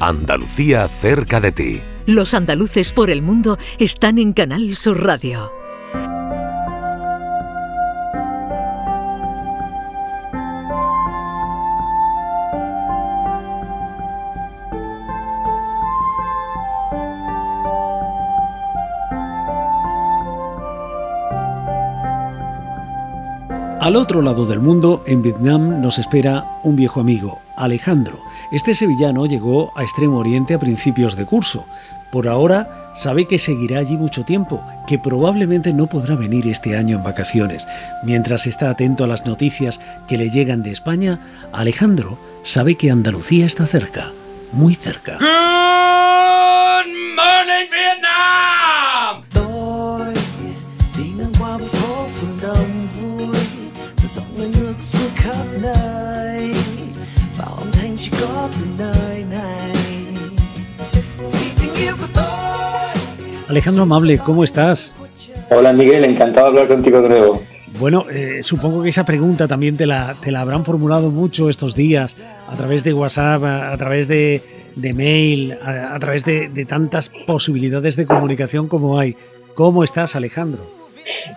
Andalucía cerca de ti. Los andaluces por el mundo están en Canal Sur Radio. Al otro lado del mundo, en Vietnam, nos espera un viejo amigo, Alejandro. Este sevillano llegó a Extremo Oriente a principios de curso. Por ahora sabe que seguirá allí mucho tiempo, que probablemente no podrá venir este año en vacaciones. Mientras está atento a las noticias que le llegan de España, Alejandro sabe que Andalucía está cerca, muy cerca. Alejandro Amable, ¿cómo estás? Hola Miguel, encantado de hablar contigo de nuevo. Bueno, eh, supongo que esa pregunta también te la, te la habrán formulado mucho estos días, a través de WhatsApp, a, través de, mail, a, través de, de, tantas posibilidades de comunicación como hay. ¿Cómo estás, Alejandro?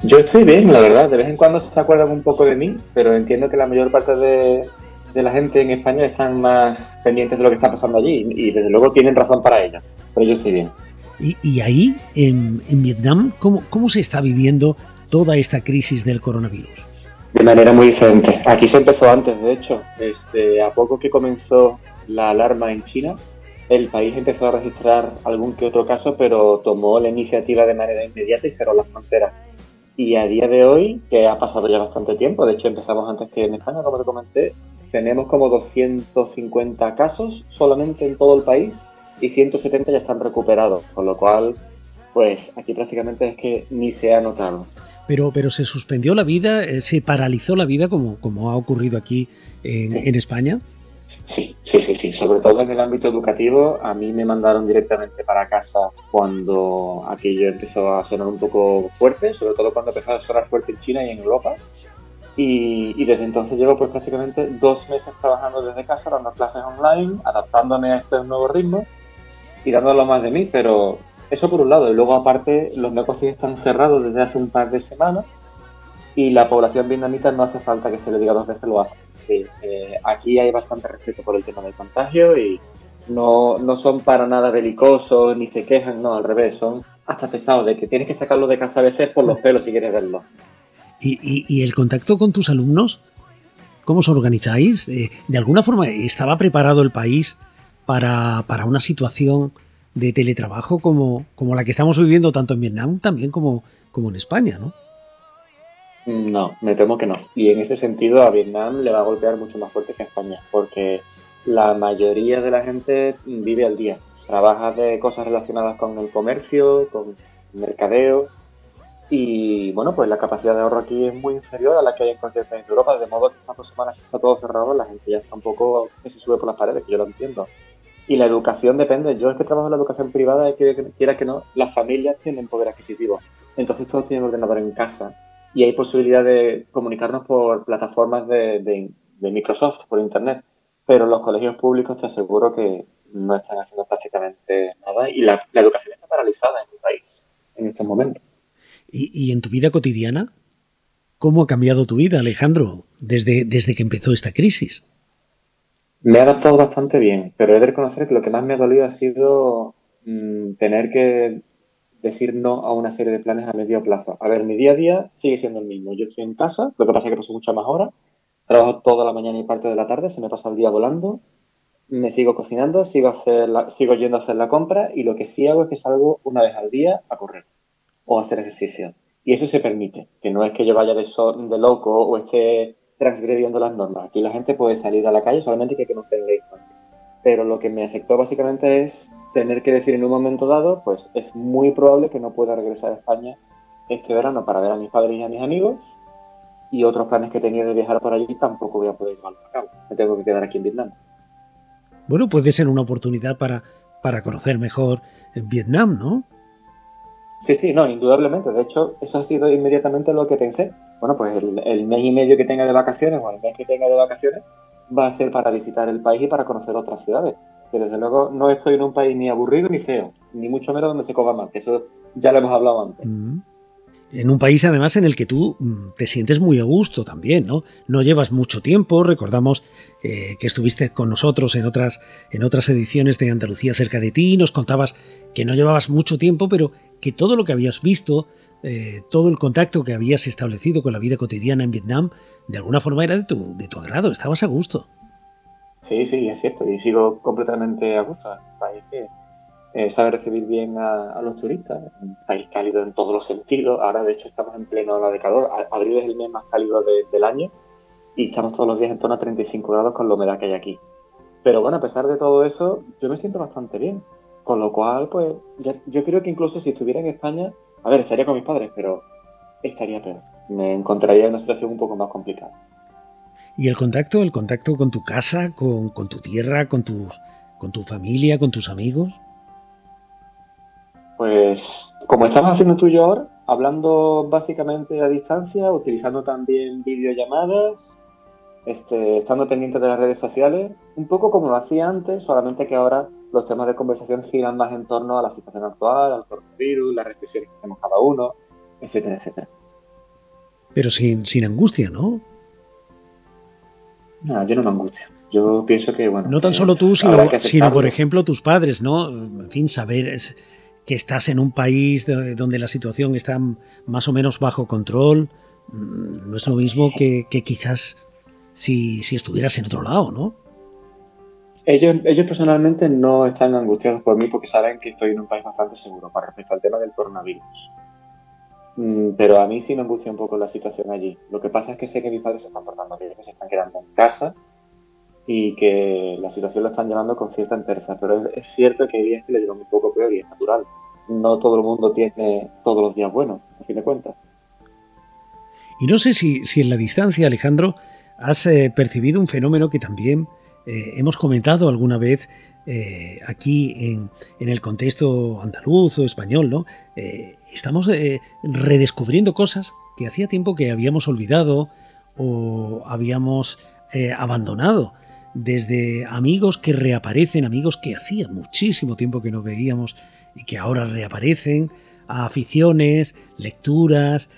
Yo estoy bien, la verdad. De vez en cuando se acuerdan un poco de mí, pero entiendo que la mayor parte de, de la gente en España están más pendientes de lo que está pasando allí y desde luego tienen razón para ello. Pero yo estoy bien. Y, ahí, en, Vietnam, ¿cómo, ¿cómo se está viviendo toda esta crisis del coronavirus? De manera muy diferente. Aquí se empezó antes, de hecho. Este, a poco que comenzó la alarma en China, el país empezó a registrar algún que otro caso, pero tomó la iniciativa de manera inmediata y cerró las fronteras. Y a día de hoy, que ha pasado ya bastante tiempo, de hecho empezamos antes que en España, como te comenté, tenemos como 250 casos solamente en todo el país y 170 ya están recuperados, con lo cual, pues aquí prácticamente es que ni se ha notado. Pero, pero se suspendió la vida, eh, se paralizó la vida como, como ha ocurrido aquí en, España. Sí, sí, sí, sí. Sobre todo en el ámbito educativo, a mí me mandaron directamente para casa cuando aquello empezó a sonar un poco fuerte, sobre todo cuando empezó a sonar fuerte en China y en Europa. Y, desde entonces llevo pues prácticamente dos meses trabajando desde casa, dando clases online, adaptándome a este nuevo ritmo y dándolo más de mí, pero eso por un lado. Y luego aparte los negocios están cerrados desde hace un par de semanas y la población vietnamita no hace falta que se le diga dos veces lo hace. Eh, aquí hay bastante respeto por el tema del contagio y no, no son para nada belicosos ni se quejan, no, al revés, son hasta pesados de que tienes que sacarlo de casa a veces por los pelos si quieres verlo. ¿Y, y, el contacto con tus alumnos? ¿Cómo os organizáis? Eh, ¿De alguna forma estaba preparado el país para, para una situación de teletrabajo como, como la que estamos viviendo tanto en Vietnam también como, como en España, ¿no? No, me temo que no. Y en ese sentido a Vietnam le va a golpear mucho más fuerte que a España, porque la mayoría de la gente vive al día. Trabaja de cosas relacionadas con el comercio, con mercadeo. Y bueno, pues la capacidad de ahorro aquí es muy inferior a la que hay en cualquier país de Europa, de modo que estas dos semanas está todo cerrado, la gente ya está que se sube por las paredes, que yo lo entiendo. Y la educación depende. Yo es que trabajo en la educación privada y que quiera que no, las familias tienen poder adquisitivo. Entonces todos tienen ordenador en casa y hay posibilidad de comunicarnos por plataformas de, Microsoft, por Internet. Pero los colegios públicos te aseguro que no están haciendo prácticamente nada y la, educación está paralizada en mi país en estos momentos. ¿Y, ¿Y, en tu vida cotidiana? ¿Cómo ha cambiado tu vida, Alejandro, desde, desde que empezó esta crisis? Me he adaptado bastante bien, pero he de reconocer que lo que más me ha dolido ha sido mm, tener que decir no a una serie de planes a medio plazo. A ver, mi día a día sigue siendo el mismo. Yo estoy en casa, lo que pasa es que paso muchas más horas, trabajo toda la mañana y parte de la tarde, se me pasa el día volando, me sigo cocinando, sigo, hacer sigo yendo a hacer la compra y lo que sí hago es que salgo una vez al día a correr o a hacer ejercicio. Y eso se permite, que no es que yo vaya de, de loco o esté transgrediendo las normas. Aquí la gente puede salir a la calle solamente que, que no tenga Pero lo que me afectó básicamente es tener que decir en un momento dado, pues es muy probable que no pueda regresar a España este verano para ver a mis padres y a mis amigos y otros planes que tenía de viajar por allí tampoco voy a poder llevarlos a cabo. Me tengo que quedar aquí en Vietnam. Bueno, puede ser una oportunidad para, para conocer mejor Vietnam, ¿no? Sí, sí, no, indudablemente. De hecho, eso ha sido inmediatamente lo que pensé bueno, pues el, mes y medio que tenga de vacaciones o el mes que tenga de vacaciones va a ser para visitar el país y para conocer otras ciudades. que desde luego no estoy en un país ni aburrido ni feo, ni mucho menos donde se cobra más, eso ya lo hemos hablado antes. Mm. En un país además en el que tú mm, te sientes muy a gusto también, ¿no? No llevas mucho tiempo, recordamos eh, que estuviste con nosotros en otras, en otras ediciones de Andalucía cerca de ti, nos contabas que no llevabas mucho tiempo, pero que todo lo que habías visto, eh, todo el contacto que habías establecido con la vida cotidiana en Vietnam, de alguna forma era de tu, de tu agrado, estabas a gusto. Sí, sí, es cierto, y sigo completamente a gusto. Un país que eh, sabe recibir bien a, los turistas, un país cálido en todos los sentidos. Ahora, de hecho, estamos en pleno ola de calor. Abril es el mes más cálido del año y estamos todos los días en torno a 35 grados con la humedad que hay aquí. Pero bueno, a pesar de todo eso, yo me siento bastante bien. Con lo cual, pues, yo creo que incluso si estuviera en España, a ver, estaría con mis padres, pero estaría peor. Me encontraría en una situación un poco más complicada. ¿Y el contacto, el contacto con tu casa, con, tu tierra, con, tus, con tu familia, con tus amigos? Pues como estamos haciendo tú y yo ahora, hablando básicamente a distancia, utilizando también videollamadas, este, estando pendientes de las redes sociales, un poco como lo hacía antes, solamente que ahora los temas de conversación giran más en torno a la situación actual, al coronavirus, las restricciones que tenemos cada uno, etcétera, etcétera. Pero sin, sin angustia, ¿no? No, yo no me angustio. Yo pienso que, bueno. No tan solo tú, sino, sino por ejemplo, tus padres, ¿no? En fin, saber que estás en un país donde la situación está más o menos bajo control. Mm, no es lo mismo que, quizás si, si, estuvieras en otro lado, ¿no? Ellos, ellos personalmente no están angustiados por mí porque saben que estoy en un país bastante seguro para respecto al tema del coronavirus. Mm, pero a mí sí me angustia un poco la situación allí. Lo que pasa es que sé que mis padres se están portando bien, que se están quedando en casa y que la situación lo están llevando con cierta entereza. Pero es, cierto que hay días que le llevan un poco peor y es natural. No todo el mundo tiene todos los días buenos, a fin de cuentas. Y no sé si, si en la distancia, Alejandro, has eh, percibido un fenómeno que también eh, hemos comentado alguna vez eh, aquí en, el contexto andaluz o español, ¿no? Eh, estamos redescubriendo cosas que hacía tiempo que habíamos olvidado o habíamos abandonado. Desde amigos que reaparecen, amigos que hacía muchísimo tiempo que no veíamos y que ahora reaparecen, a aficiones, lecturas,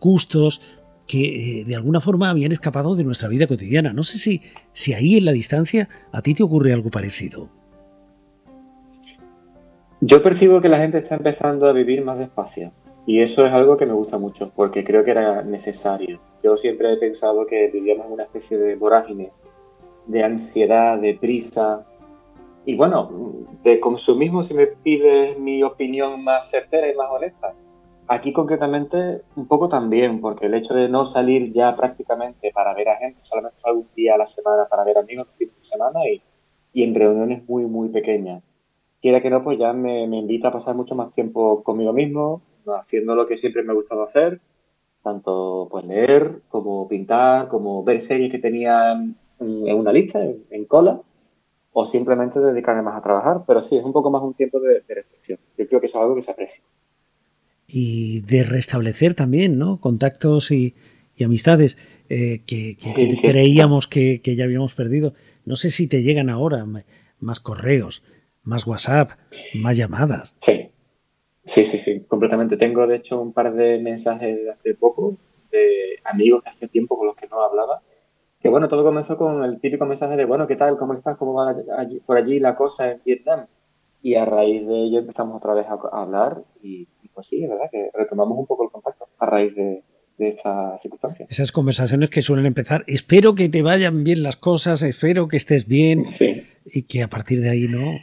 gustos, que de alguna forma habían escapado de nuestra vida cotidiana. No sé si, si ahí en la distancia a ti te ocurre algo parecido. Yo percibo que la gente está empezando a vivir más despacio y eso es algo que me gusta mucho porque creo que era necesario. Yo siempre he pensado que vivíamos una especie de vorágine, de ansiedad, de prisa y bueno, de consumismo si me pides mi opinión más certera y más honesta. Aquí concretamente un poco también, porque el hecho de no salir ya prácticamente para ver a gente, solamente salgo un día a la semana para ver amigos, un fin de semana y, y en reuniones muy, muy pequeñas quiera que no, pues ya me, invita a pasar mucho más tiempo conmigo mismo, haciendo lo que siempre me ha gustado hacer, tanto pues leer, como pintar, como ver series que tenía en, una lista, en, cola, o simplemente dedicarme más a trabajar. Pero sí, es un poco más un tiempo de, reflexión. Yo creo que eso es algo que se aprecia. Y de restablecer también, ¿no? Contactos y, amistades eh, que, creíamos que, que, ya habíamos perdido. No sé si te llegan ahora más correos, más WhatsApp, más llamadas. Sí, sí, sí, sí, completamente. Tengo de hecho un par de mensajes de hace poco de amigos que hace tiempo con los que no hablaba. Que bueno, todo comenzó con el típico mensaje de, bueno, ¿qué tal? ¿Cómo estás? ¿Cómo va por allí la cosa en Vietnam? Y a raíz de ello empezamos otra vez a, hablar y, pues sí, es verdad que retomamos un poco el contacto a raíz de, de esta circunstancia. Esas conversaciones que suelen empezar, espero que te vayan bien las cosas, espero que estés bien y que a partir de ahí no,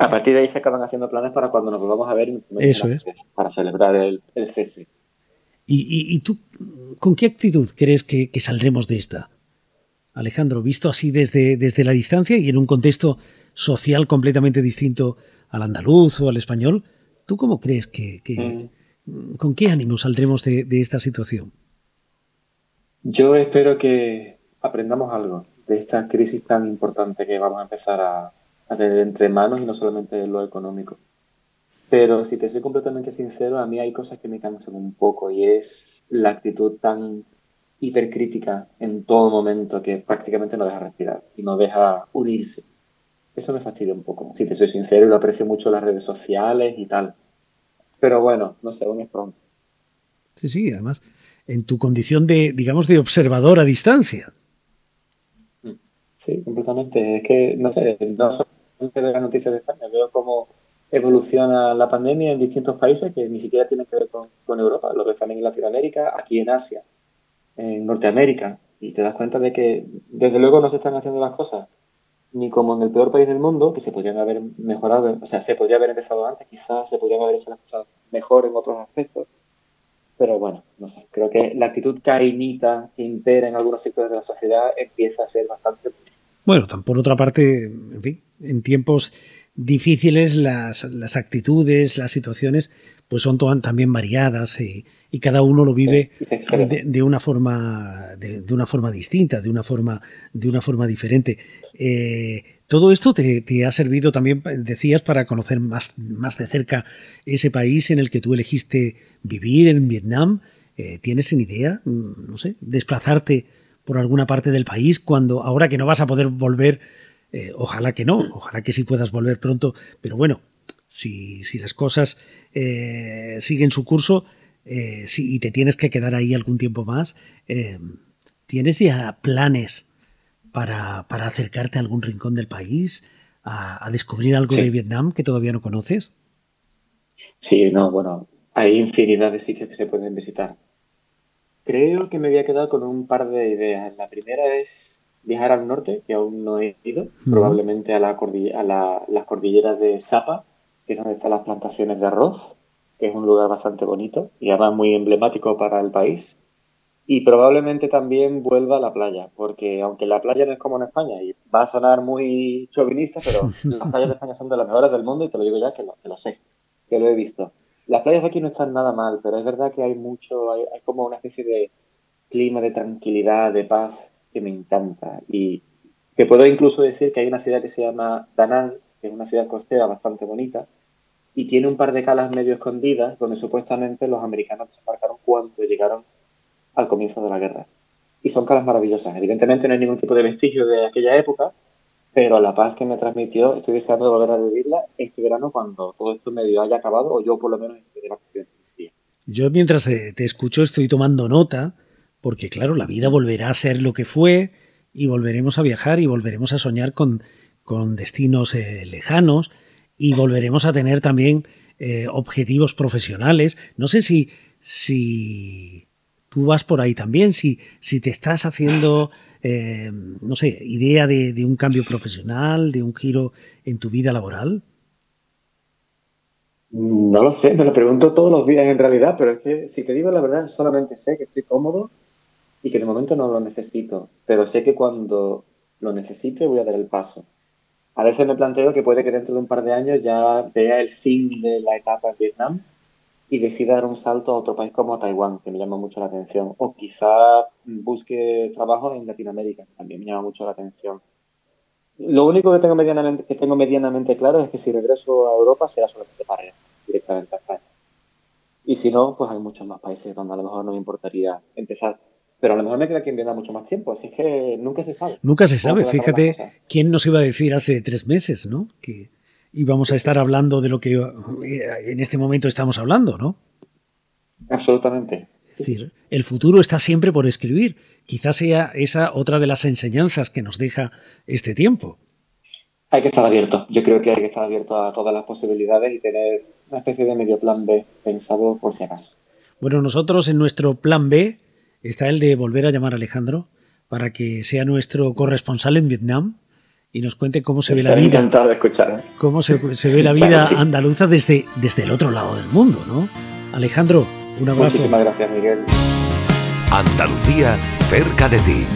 a partir de ahí se acaban haciendo planes para cuando nos volvamos a ver. Eso es. Para celebrar el, cese. ¿Y, tú con qué actitud crees que, saldremos de esta? Alejandro, visto así desde, desde la distancia y en un contexto social completamente distinto al andaluz o al español, ¿tú cómo crees que, mm. con qué ánimo saldremos de, de esta situación? Yo espero que aprendamos algo de esta crisis tan importante que vamos a empezar a, a tener entre manos y no solamente lo económico. Pero si te soy completamente sincero, a mí hay cosas que me cansan un poco y es la actitud tan hipercrítica en todo momento que prácticamente no deja respirar y no deja unirse. eso me fastidia un poco, si te soy sincero, y lo aprecio mucho las redes sociales y tal. Pero bueno, no sé, aún es pronto. Sí, sí, además, en tu condición de, digamos, de observador a distancia. Sí, completamente. Es que, no sé, no solamente de las noticias de España, veo cómo evoluciona la pandemia en distintos países que ni siquiera tienen que ver con, con Europa, lo que también en Latinoamérica, aquí en Asia, en Norteamérica, y te das cuenta de que desde luego no se están haciendo las cosas ni como en el peor país del mundo, que se podrían haber mejorado, o sea, se podría haber empezado antes, quizás se podrían haber hecho las cosas mejor en otros aspectos, pero bueno, no sé, creo que la actitud cainita que impera en algunos sectores de la sociedad empieza a ser bastante Bueno, por otra parte, en fin, en tiempos difíciles las, las actitudes, las situaciones, pues son también variadas y, y cada uno lo vive de, una forma de, una forma distinta, de una forma de una forma diferente. Eh, todo esto te, ha servido también, decías, para conocer más, más de cerca ese país en el que tú elegiste vivir, en Vietnam. Eh, ¿Tienes en idea, no sé, desplazarte por alguna parte del país cuando ahora que no vas a poder volver? Eh, ojalá que no, ojalá que sí puedas volver pronto, pero bueno, si, si las cosas siguen su curso, eh, si, y te tienes que quedar ahí algún tiempo más, eh, ¿tienes ya planes para, para, acercarte a algún rincón del país, a, descubrir algo de Vietnam que todavía no conoces? Sí, no, bueno, hay infinidad de sitios que se pueden visitar. Creo que me había quedado con un par de ideas. La primera es viajar al norte, que aún no he ido, probablemente a, la a la, las cordilleras de Sapa, que es donde están las plantaciones de arroz que es un lugar bastante bonito y además muy emblemático para el país. Y probablemente también vuelva a la playa, porque aunque la playa no es como en España, y va a sonar muy chauvinista, pero las playas de España son de las mejores del mundo y te lo digo ya que lo, que lo sé, que lo he visto. Las playas de aquí no están nada mal, pero es verdad que hay mucho, hay, como una especie de clima de tranquilidad, de paz, que me encanta. Y que puedo incluso decir que hay una ciudad que se llama Danang, que es una ciudad costera bastante bonita, y tiene un par de calas medio escondidas donde supuestamente los americanos desembarcaron cuando llegaron al comienzo de la guerra. Y son calas maravillosas. Evidentemente no hay ningún tipo de vestigio de aquella época, pero la paz que me transmitió, estoy deseando de volver a vivirla este verano cuando todo esto medio haya acabado, o yo por lo menos esté. Yo mientras te, escucho estoy tomando nota, porque claro, la vida volverá a ser lo que fue y volveremos a viajar y volveremos a soñar con, con destinos eh, lejanos y volveremos a tener también eh, objetivos profesionales. No sé si, si tú vas por ahí también, si, si te estás haciendo, eh, no sé, idea de, un cambio profesional, de un giro en tu vida laboral. No lo sé, me lo pregunto todos los días en realidad, pero es que si te digo la verdad, solamente sé que estoy cómodo y que de momento no lo necesito, pero sé que cuando lo necesite voy a dar el paso a veces me planteo que puede que dentro de un par de años ya vea el fin de la etapa en Vietnam y decida dar un salto a otro país como Taiwán, que me llama mucho la atención. O quizá busque trabajo en Latinoamérica, que también me llama mucho la atención. Lo único que tengo medianamente, claro es que si regreso a Europa será solamente para ir directamente a España. Y si no, pues hay muchos más países donde a lo mejor no me importaría empezar pero a lo mejor me queda quien venga mucho más tiempo, así que nunca se sabe. Nunca se sabe, fíjate, ¿quién nos iba a decir hace tres meses, ¿no? Que íbamos a estar hablando de lo que eh, en este momento estamos hablando, ¿no? Absolutamente. Es decir, el futuro está siempre por escribir. Quizás sea esa otra de las enseñanzas que nos deja este tiempo. Hay que estar abierto. Yo creo que hay que estar abierto a todas las posibilidades y tener una especie de medio plan B pensado por si acaso. Bueno, nosotros en nuestro plan B está el de volver a llamar a Alejandro para que sea nuestro corresponsal en Vietnam y nos cuente cómo se ve la vida. De escuchar. ¿eh? Cómo se, ve la vida andaluza desde, desde el otro lado del mundo, ¿no? Alejandro, un abrazo. Muchísimas gracias, Miguel. Andalucía cerca de ti.